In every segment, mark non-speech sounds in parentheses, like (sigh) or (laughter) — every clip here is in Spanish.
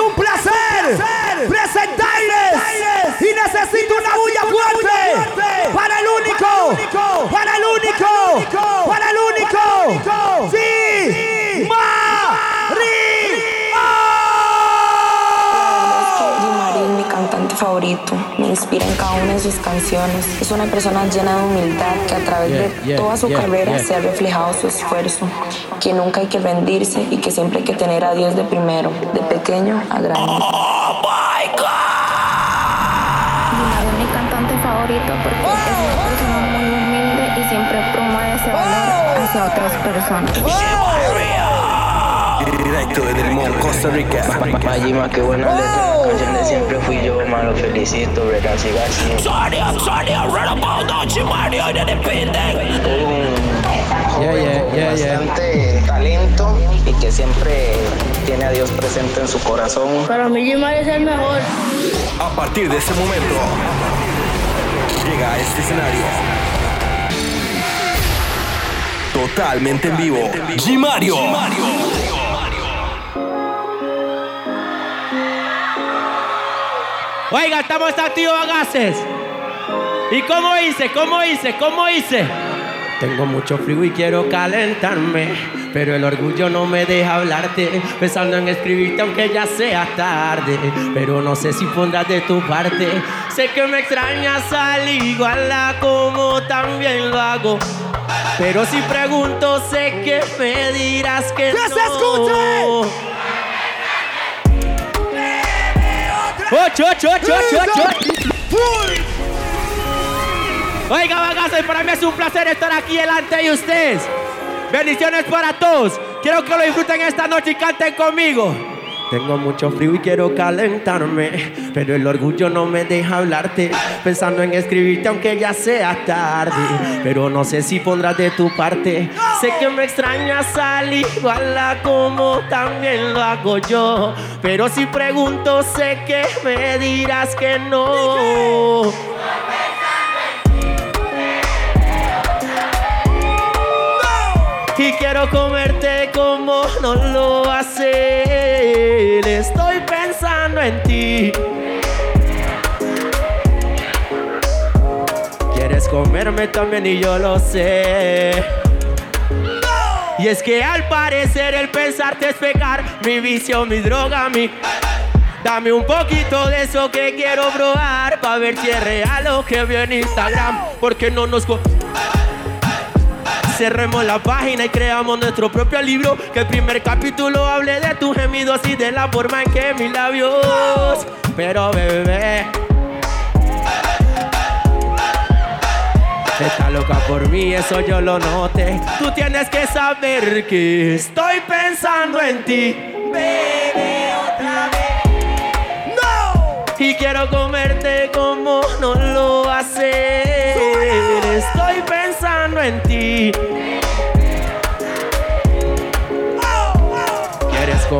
un placer presentarles y necesito una bulla fuerte para el único, para el único, para el único. Sí, Marín, mi cantante favorito, me inspira en cada una de sus canciones. Es una persona llena de humildad que a través de toda su carrera se ha reflejado su esfuerzo, que nunca hay que rendirse y que siempre hay que tener a Dios de primero, de pequeño a grande. Oh my es mi cantante favorito porque es una persona muy humilde y siempre promueve ese valor hacia otras personas. Directo desde el Mon, Costa Rica. Mayima, qué buena letra. Canción de siempre fui yo, malo felicito, ¿verdad? Siga así. Sonia, Sonia, run about noche, Mario, depende. Yeah, yeah, yeah, yeah. Bastante talento y que siempre tiene a Dios presente en su corazón. Para mí, Jimar es el mejor. A partir de ese momento, llega a este escenario. Totalmente en vivo, Gimario. Oiga, estamos activos a gases. ¿Y cómo hice? ¿Cómo hice? ¿Cómo hice? Tengo mucho frío y quiero calentarme, pero el orgullo no me deja hablarte, pensando en escribirte aunque ya sea tarde, pero no sé si pondrás de tu parte. Sé que me extrañas al igual a como también lo hago. Pero si pregunto, sé que me dirás que, ¡Que no. se escuche! ¡Ocho, ocho, ocho, ocho, ocho! Oiga, bagazo, y para mí es un placer estar aquí delante de ustedes. Bendiciones para todos. Quiero que lo disfruten esta noche y canten conmigo. Tengo mucho frío y quiero calentarme, pero el orgullo no me deja hablarte, pensando en escribirte aunque ya sea tarde, pero no sé si pondrás de tu parte. Sé que me extrañas al igual a como también lo hago yo, pero si pregunto sé que me dirás que no. Y quiero comerte como no lo hace. Quieres comerme también y yo lo sé. Y es que al parecer el pensarte es pecar. Mi vicio, mi droga, mi. Dame un poquito de eso que quiero probar. Pa' ver si es real lo que veo en Instagram. Porque no nos. Cerremos la página y creamos nuestro propio libro. Que el primer capítulo hable de tus gemidos y de la forma en que mis labios. Pero bebé. Está loca por mí, eso yo lo noté. Tú tienes que saber que estoy pensando en ti. Bebé, otra vez. ¡No! Y quiero comerte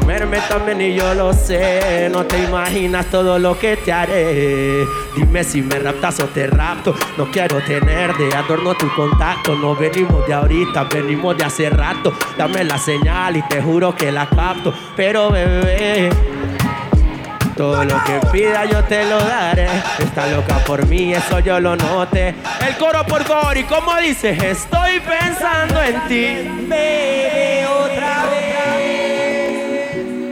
comerme también y yo lo sé. No te imaginas todo lo que te haré. Dime si me raptas o te rapto. No quiero tener de adorno tu contacto. No venimos de ahorita, venimos de hace rato. Dame la señal y te juro que la capto. Pero bebé. Todo lo que pida yo te lo daré. Está loca por mí, eso yo lo noté. El coro, por favor, y como dice, estoy pensando en ti. Vez.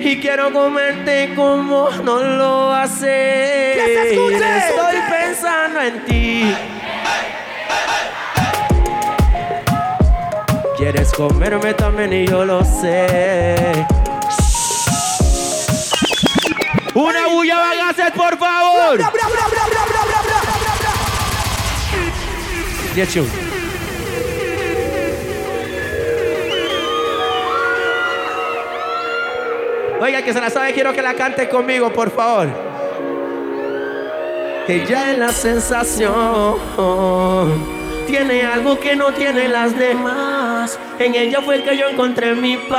Y quiero comerte como no lo haces. ¡Que se escuche! Estoy pensando en ti. Quieres comerme también y yo lo sé. Una bulla hacer, por favor. Bra, bra, bra, Oiga, el que se la sabe, quiero que la cante conmigo, por favor. Ella es la sensación. Tiene algo que no tienen las demás. En ella fue que yo encontré mi paz.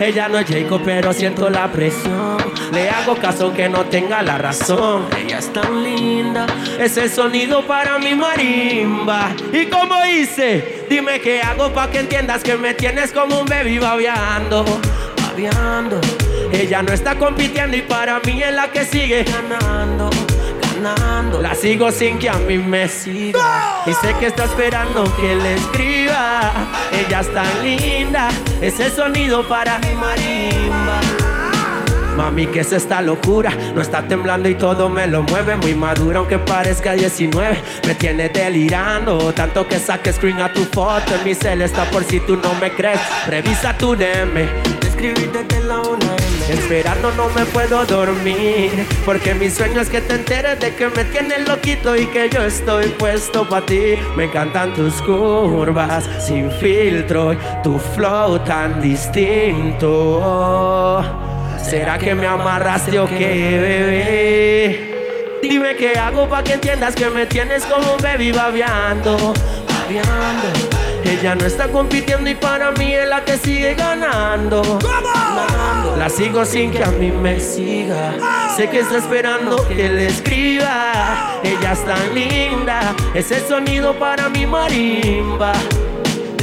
Ella no es Jacob, pero siento la presión. Le hago caso que no tenga la razón. Ella es tan linda, es el sonido para mi marimba. ¿Y como hice? Dime qué hago para que entiendas que me tienes como un baby babeando. babeando. Ella no está compitiendo y para mí es la que sigue ganando. Ganando. La sigo sin que a mí me siga. Y sé que está esperando que le escriba. Ella es tan linda. Ese sonido para mi marimba. Mami, ¿qué es esta locura? No está temblando y todo me lo mueve. Muy madura, aunque parezca 19. Me tiene delirando. Tanto que saque screen a tu foto. En mi cel está por si tú no me crees. Revisa tu DM. Escribirte en la una Esperando no me puedo dormir. Porque mi sueño es que te enteres de que me tienes loquito y que yo estoy puesto para ti. Me encantan tus curvas sin filtro. Y tu flow tan distinto. ¿Será que me amarraste o qué, bebé? Dime qué hago para que entiendas que me tienes como un baby babeando, babeando. Ella no está compitiendo y para mí es la que sigue ganando. ganando. La sigo sin que a mí me siga. Sé que está esperando que le escriba. Ella es tan linda, ese sonido para mi marimba.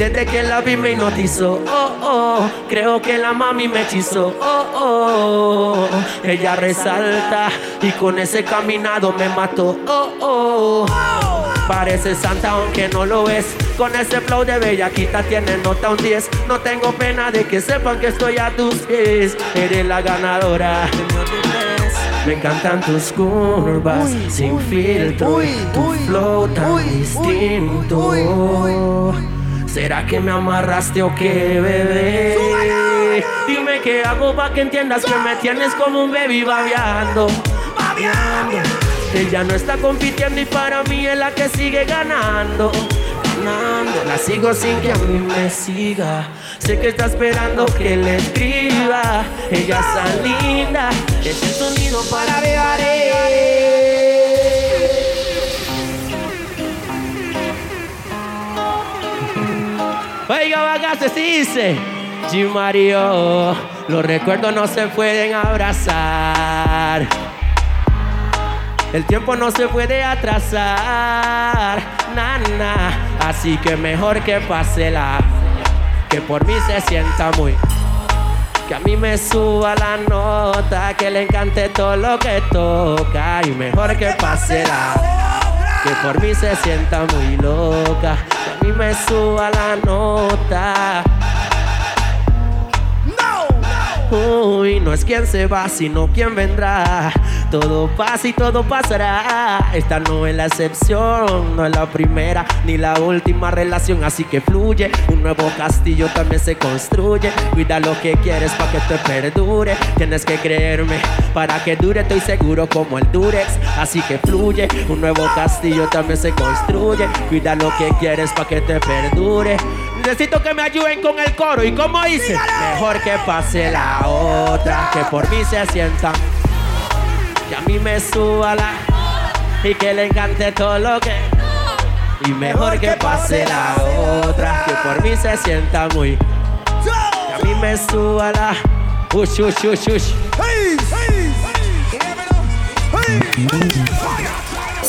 Desde que la vi me hipnotizó, oh, oh. Creo que la mami me hechizó, oh, oh. Ella resalta y con ese caminado me mató, oh, oh. Parece santa aunque no lo es. Con ese flow de bellaquita tiene nota un 10. No tengo pena de que sepan que estoy a tus pies. Eres la ganadora. Me encantan tus curvas sin filtro, tu flow tan distinto. ¿Será que me amarraste o qué, bebé? Dime qué hago para que entiendas que me tienes como un baby babeando. Babeando. Ella no está compitiendo y para mí es la que sigue ganando. Ganando. La sigo sin que a mí me siga. Sé que está esperando que le escriba. Ella está linda. Ese sonido para bebaré. Oiga, vagaste, se dice. G Mario, los recuerdos no se pueden abrazar. El tiempo no se puede atrasar, nana. Así que mejor que pase la, que por mí se sienta muy. Que a mí me suba la nota, que le encante todo lo que toca. Y mejor que pase la que por mí se sienta muy loca, mí me suba la nota. Uy, no es quien se va, sino quien vendrá. Todo pasa y todo pasará. Esta no es la excepción, no es la primera ni la última relación, así que fluye. Un nuevo castillo también se construye. Cuida lo que quieres para que te perdure. Tienes que creerme para que dure, estoy seguro como el Durex. Así que fluye. Un nuevo castillo también se construye. Cuida lo que quieres para que te perdure. Necesito que me ayuden con el coro. ¿Y como dice? Mejor que pase la otra, que por mí se sienta. Que a mí me suba la y que le encante todo lo que y mejor que pase la otra que por mí se sienta muy. Que a mí me suba la ush ush ush ush.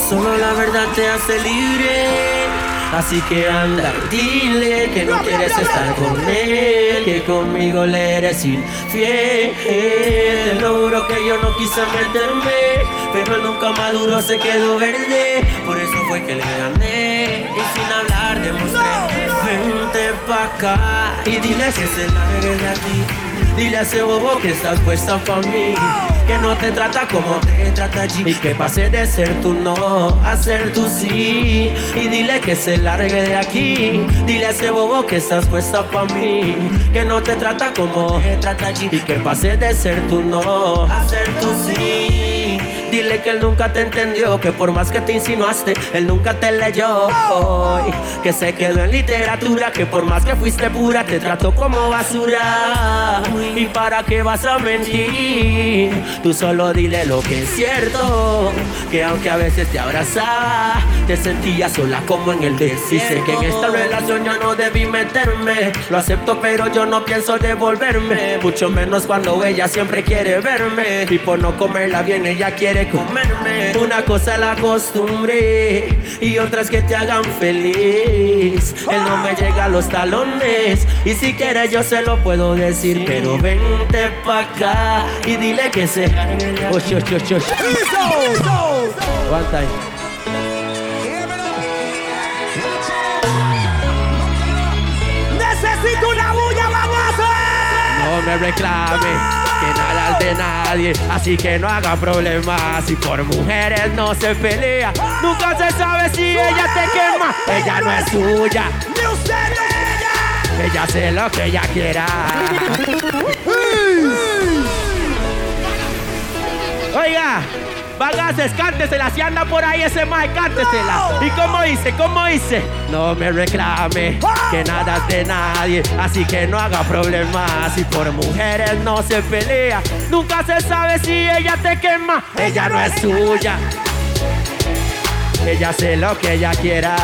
Solo la verdad te hace libre Así que anda, dile que no quieres estar con él, que conmigo le eres infiel. Lo juro que yo no quise meterme, pero nunca maduro se quedó verde. Por eso fue que le gané y sin hablar demostré. Vente pa' acá y dile que se largue de aquí. Dile a ese bobo que estás puesta pa' mí. Que no te trata como te trata allí. Y que pase de ser tu no a ser tu sí. Y dile que se largue de aquí. Dile a ese bobo que estás puesta pa' mí. Que no te trata como te trata allí. Y que pase de ser tu no a ser tu sí. Dile que él nunca te entendió, que por más que te insinuaste, él nunca te leyó. que se quedó en literatura, que por más que fuiste pura, te trató como basura. ¿Y para qué vas a mentir? Tú solo dile lo que es cierto, que aunque a veces te abrazaba, te sentías sola como en el desierto. que en esta relación yo no debí meterme, lo acepto pero yo no pienso devolverme, mucho menos cuando ella siempre quiere verme. Y por no comerla bien ella quiere de comerme. Una cosa la costumbre y otras que te hagan feliz. Él no me llega a los talones y si quieres yo se lo puedo decir, pero vente pa' acá y dile que se. Ocho, ocho, ocho. One time. Necesito una bulla, vamos No me reclame que nada es de nadie, así que no haga problemas. Si por mujeres no se pelea, nunca se sabe si ella te quema. Ella no es suya, Ni usted ni ella. ella hace lo que ella quiera. (laughs) Oiga, bagaces, cántesela. Si anda por ahí ese mae, cántesela. ¿Y cómo dice? ¿Cómo dice? No me reclame que nada es de nadie, así que no haga problemas. Si por mujeres no se pelea, nunca se sabe si ella te quema. Ella no es suya. Ella hace lo que ella quiera.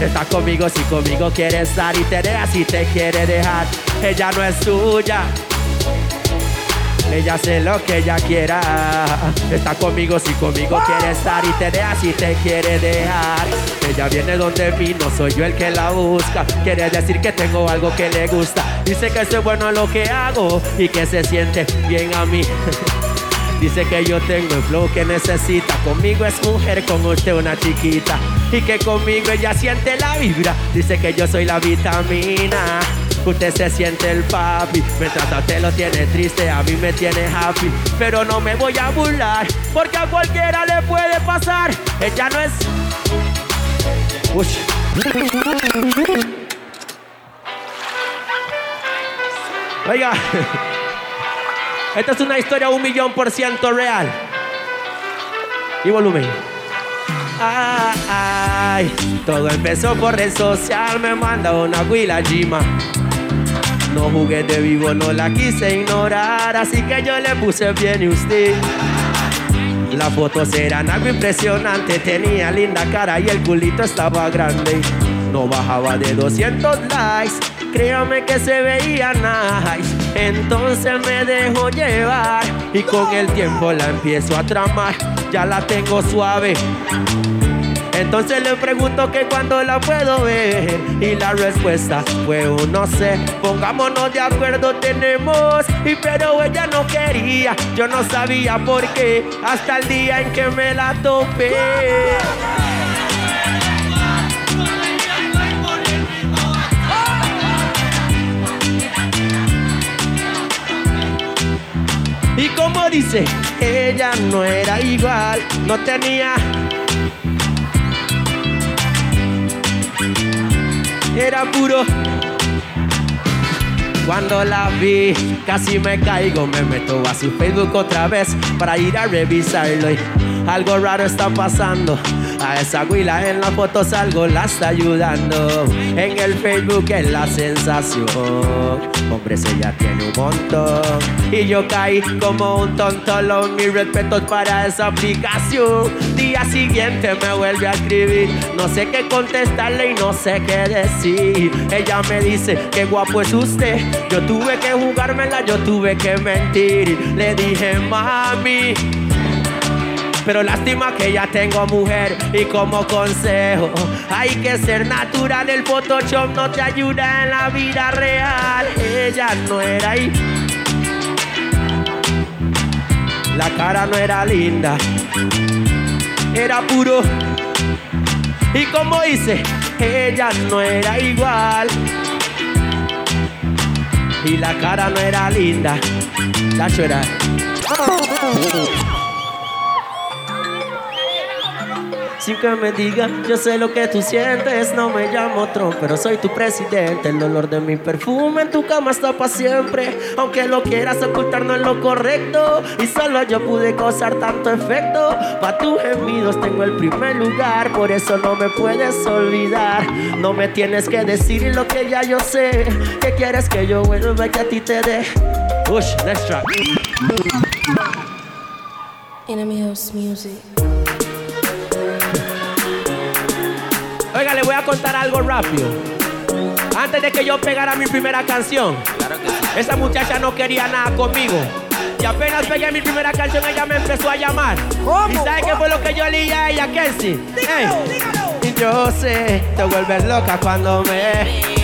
Está conmigo si conmigo quiere estar y te deja si te quiere dejar. Ella no es suya. Ella hace lo que ella quiera. Está conmigo si conmigo quiere estar y te deja si te quiere dejar. Ella viene donde mí, no soy yo el que la busca. Quiere decir que tengo algo que le gusta. Dice que soy bueno en lo que hago y que se siente bien a mí. (laughs) Dice que yo tengo el flow que necesita. Conmigo es mujer, con usted una chiquita. Y que conmigo ella siente la vibra. Dice que yo soy la vitamina. Usted se siente el papi. Mientras a usted lo tiene triste, a mí me tiene happy. Pero no me voy a burlar, porque a cualquiera le puede pasar. Ella no es. Oiga. Esta es una historia un millón por ciento real. Y volumen. Ay, todo empezó por red social, me manda una huila Jima. No jugué de vivo, no la quise ignorar, así que yo le puse bien y usted. Las fotos eran algo impresionante, tenía linda cara y el culito estaba grande. No bajaba de 200 likes, créame que se veía nice. Entonces me dejo llevar y con el tiempo la empiezo a tramar. Ya la tengo suave. Entonces le pregunto que cuando la puedo ver y la respuesta fue un no sé. Pongámonos de acuerdo tenemos y pero ella no quería. Yo no sabía por qué hasta el día en que me la topé. Y como dice, ella no era igual, no tenía era puro. Cuando la vi, casi me caigo, me meto a su Facebook otra vez para ir a revisarlo. Y algo raro está pasando. A esa huila en la foto salgo, la está ayudando. En el Facebook es la sensación. Hombres, ella tiene un montón. Y yo caí como un tonto. Los mis respetos para esa aplicación. Día siguiente me vuelve a escribir. No sé qué contestarle y no sé qué decir. Ella me dice que guapo es usted. Yo tuve que jugármela, yo tuve que mentir. Le dije, mami. Pero lástima que ya tengo mujer y como consejo hay que ser natural. El Photoshop no te ayuda en la vida real. Ella no era ahí. La cara no era linda. Era puro. Y como dice, ella no era igual. Y la cara no era linda. La era. Que me digas, yo sé lo que tú sientes. No me llamo Trump, pero soy tu presidente. El olor de mi perfume en tu cama está para siempre. Aunque lo quieras ocultar, no es lo correcto. Y solo yo pude causar tanto efecto. Pa' tus gemidos tengo el primer lugar. Por eso no me puedes olvidar. No me tienes que decir lo que ya yo sé. Que quieres que yo vuelva y que a ti te dé. Push, next track. Enemy House Music. Le voy a contar algo rápido. Antes de que yo pegara mi primera canción, esa muchacha no quería nada conmigo. Y apenas pegué mi primera canción, ella me empezó a llamar. ¿Y sabes qué fue lo que yo leí a ella, Kelsey? Y yo sé, te vuelves loca cuando me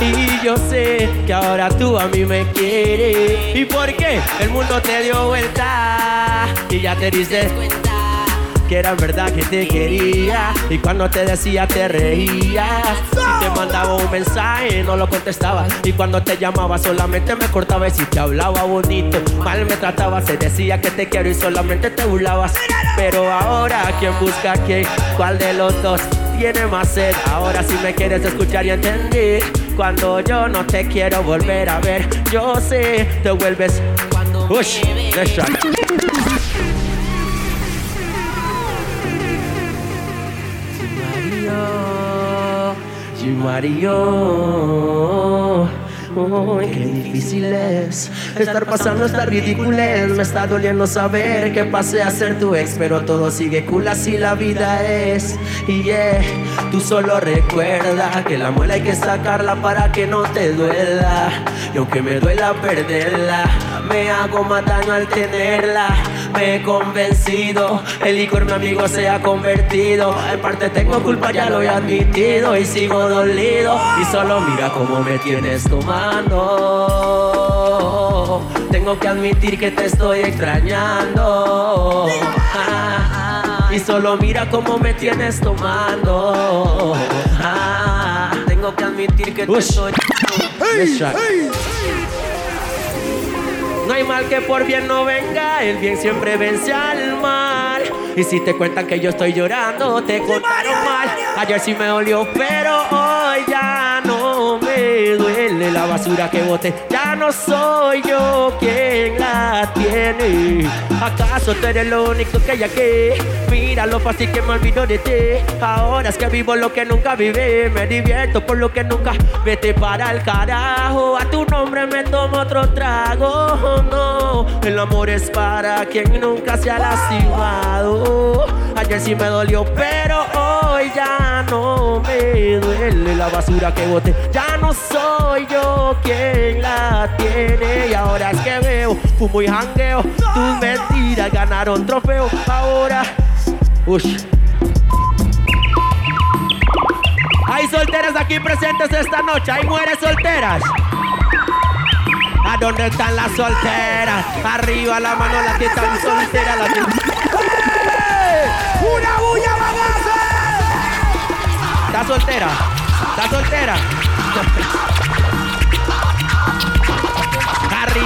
y yo sé que ahora tú a mí me quieres. ¿Y por qué? El mundo te dio vuelta y ya te dices que era verdad que te quería y cuando te decía te reías. Si te mandaba un mensaje no lo contestaba y cuando te llamaba solamente me cortaba y si te hablaba bonito mal me trataba. Se decía que te quiero y solamente te burlabas. Pero ahora quién busca quién, cuál de los dos tiene más sed. Ahora si me quieres escuchar y entender. Cuando yo no te quiero volver a ver, yo sé, te vuelves. Ush, let's try. Mario, Uy, qué difícil es estar pasando esta ridiculez. Me está doliendo saber que pasé a ser tu ex, pero todo sigue cool así la vida es. Y yeah, tú solo recuerda que la muela hay que sacarla para que no te duela. Y aunque me duela perderla, me hago más daño al tenerla. Me he convencido, el licor mi amigo se ha convertido. En parte tengo culpa, ya lo he admitido y sigo dolido. Y solo mira cómo me tienes tomando. Tengo que admitir que te estoy extrañando. y solo mira cómo me tienes tomando. tengo que admitir que te estoy. No hay mal que por bien no venga, el bien siempre vence al mal. Y si te cuentan que yo estoy llorando, te contaron mal. Ayer sí me dolió, pero hoy ya no me duele la basura que boté. Ya no soy yo quien la tiene. ¿Acaso tú eres lo único que hay aquí? Mira lo fácil que me olvido de ti. Ahora es que vivo lo que nunca viví. Me divierto por lo que nunca. Vete para el carajo. A tu nombre me otro trago. no, el amor es para quien nunca se ha lastimado. Ayer sí me dolió, pero hoy ya no me duele la basura que boté. Ya no soy yo quien la tiene. Y ahora es que veo, fumo y jangueo. Tus mentiras ganaron trofeo. Ahora, ush. Hay solteras aquí presentes esta noche. Hay mujeres solteras. ¿A dónde están las solteras? Arriba la mano, las que están solteras. Las ¡Una bulla, bagazo! ¿Está soltera? ¿Está soltera?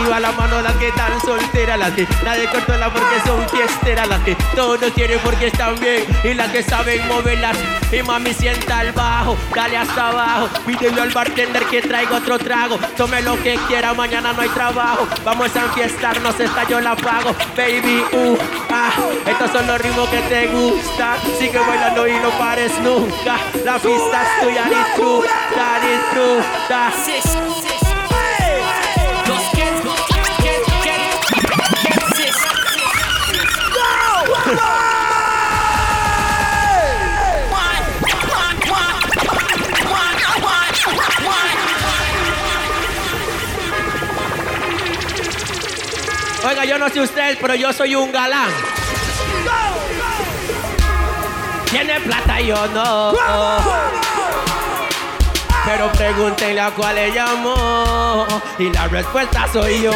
Arriba la mano las que están solteras, las que nadie controla porque son fiesteras, las que todos quieren porque están bien y las que saben moverlas. Y mami sienta al bajo, dale hasta abajo, pídele al bartender que traiga otro trago. Tome lo que quiera, mañana no hay trabajo. Vamos a enfiestarnos, esta yo la pago. Baby, uh, ah, estos son los ritmos que te gustan. Sigue bailando y no pares nunca. La pista es tuya y tú, no sé usted, pero yo soy un galán. Tiene plata y yo no. Pero pregúntenle a cuál le llamó. Y la respuesta soy yo.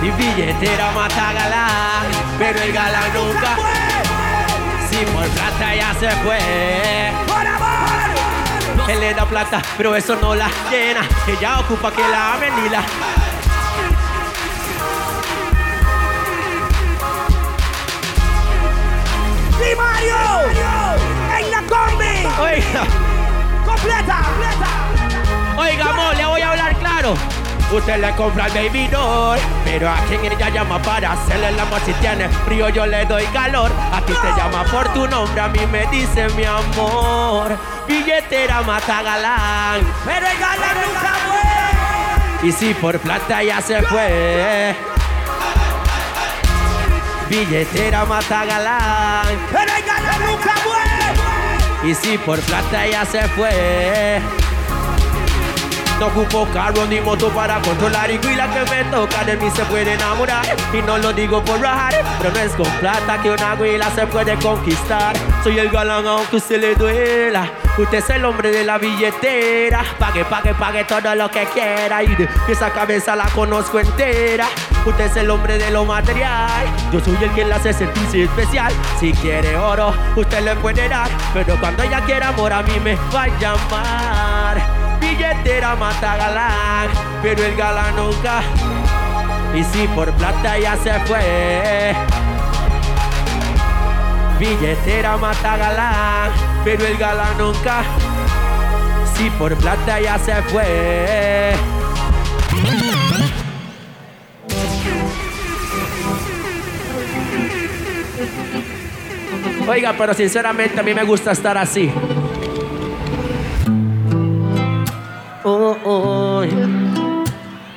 Mi billetera mata galán, pero el galán nunca si por plata ya se fue. ¡Por amor! Él le da plata, pero eso no la llena. Ella ocupa que la amen y la. ¡Sí, Mario! ¡En la combi! Oiga, ¡Completa! oiga, amor, le voy a hablar claro. Usted le compra el baby doll, pero a quien ella llama para hacerle el amor si tiene frío yo le doy calor. A ti te llama por tu nombre, a mí me dice mi amor. Billetera mata galán, Pero el galán nunca fue. y si por plata ya se fue. Billetera mata galán. Pero el galán nunca muere. Y si por plata ya se fue. No ocupo carro ni moto para controlar y la que me toca de mí se puede enamorar. Y no lo digo por rajar, pero no es con plata que una guila se puede conquistar. Soy el galán aunque usted le duela. Usted es el hombre de la billetera. Pague, pague, pague todo lo que quiera. Y de esa cabeza la conozco entera. Usted es el hombre de lo material. Yo soy el que la hace sentirse especial. Si quiere oro, usted le puede dar. Pero cuando ella quiera amor a mí me va a llamar billetera mata galán, pero el galán nunca. Y si por plata ya se fue. Billetera mata galán, pero el galán nunca. Si por plata ya se fue. Oiga, pero sinceramente a mí me gusta estar así. Oh, oh,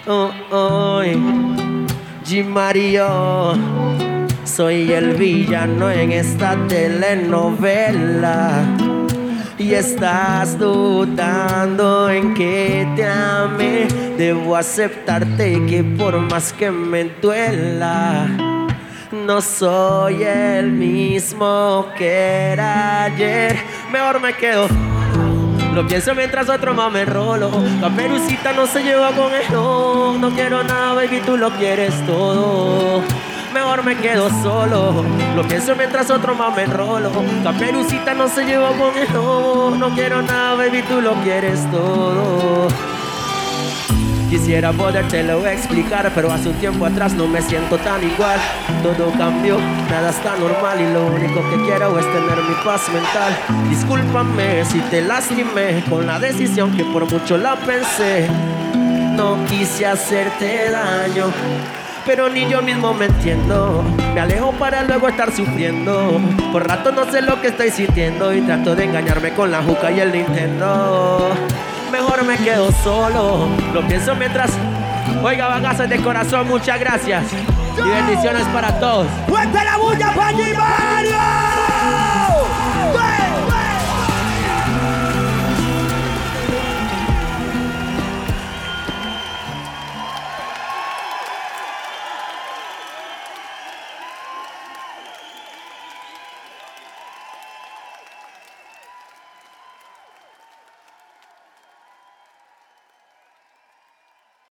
oh, oh, Mario, soy el villano en esta telenovela. Y estás dudando en que te ame. Debo aceptarte que por más que me duela, no soy el mismo que era ayer. Mejor me quedo lo pienso mientras otro más me rolo. La perucita no se lleva con esto. No quiero nada, baby, tú lo quieres todo. Mejor me quedo solo. Lo pienso mientras otro más me rolo. La perucita no se lleva con esto. No quiero nada, baby, tú lo quieres todo. Quisiera podértelo explicar, pero hace un tiempo atrás no me siento tan igual. Todo cambió, nada está normal y lo único que quiero es tener mi paz mental. Discúlpame si te lastimé con la decisión que por mucho la pensé. No quise hacerte daño, pero ni yo mismo me entiendo. Me alejo para luego estar sufriendo. Por rato no sé lo que estoy sintiendo y trato de engañarme con la juca y el Nintendo mejor me quedo solo. Lo pienso mientras. Oiga, bagazo de corazón, muchas gracias. Y bendiciones para todos. ¡Fuerte la bulla!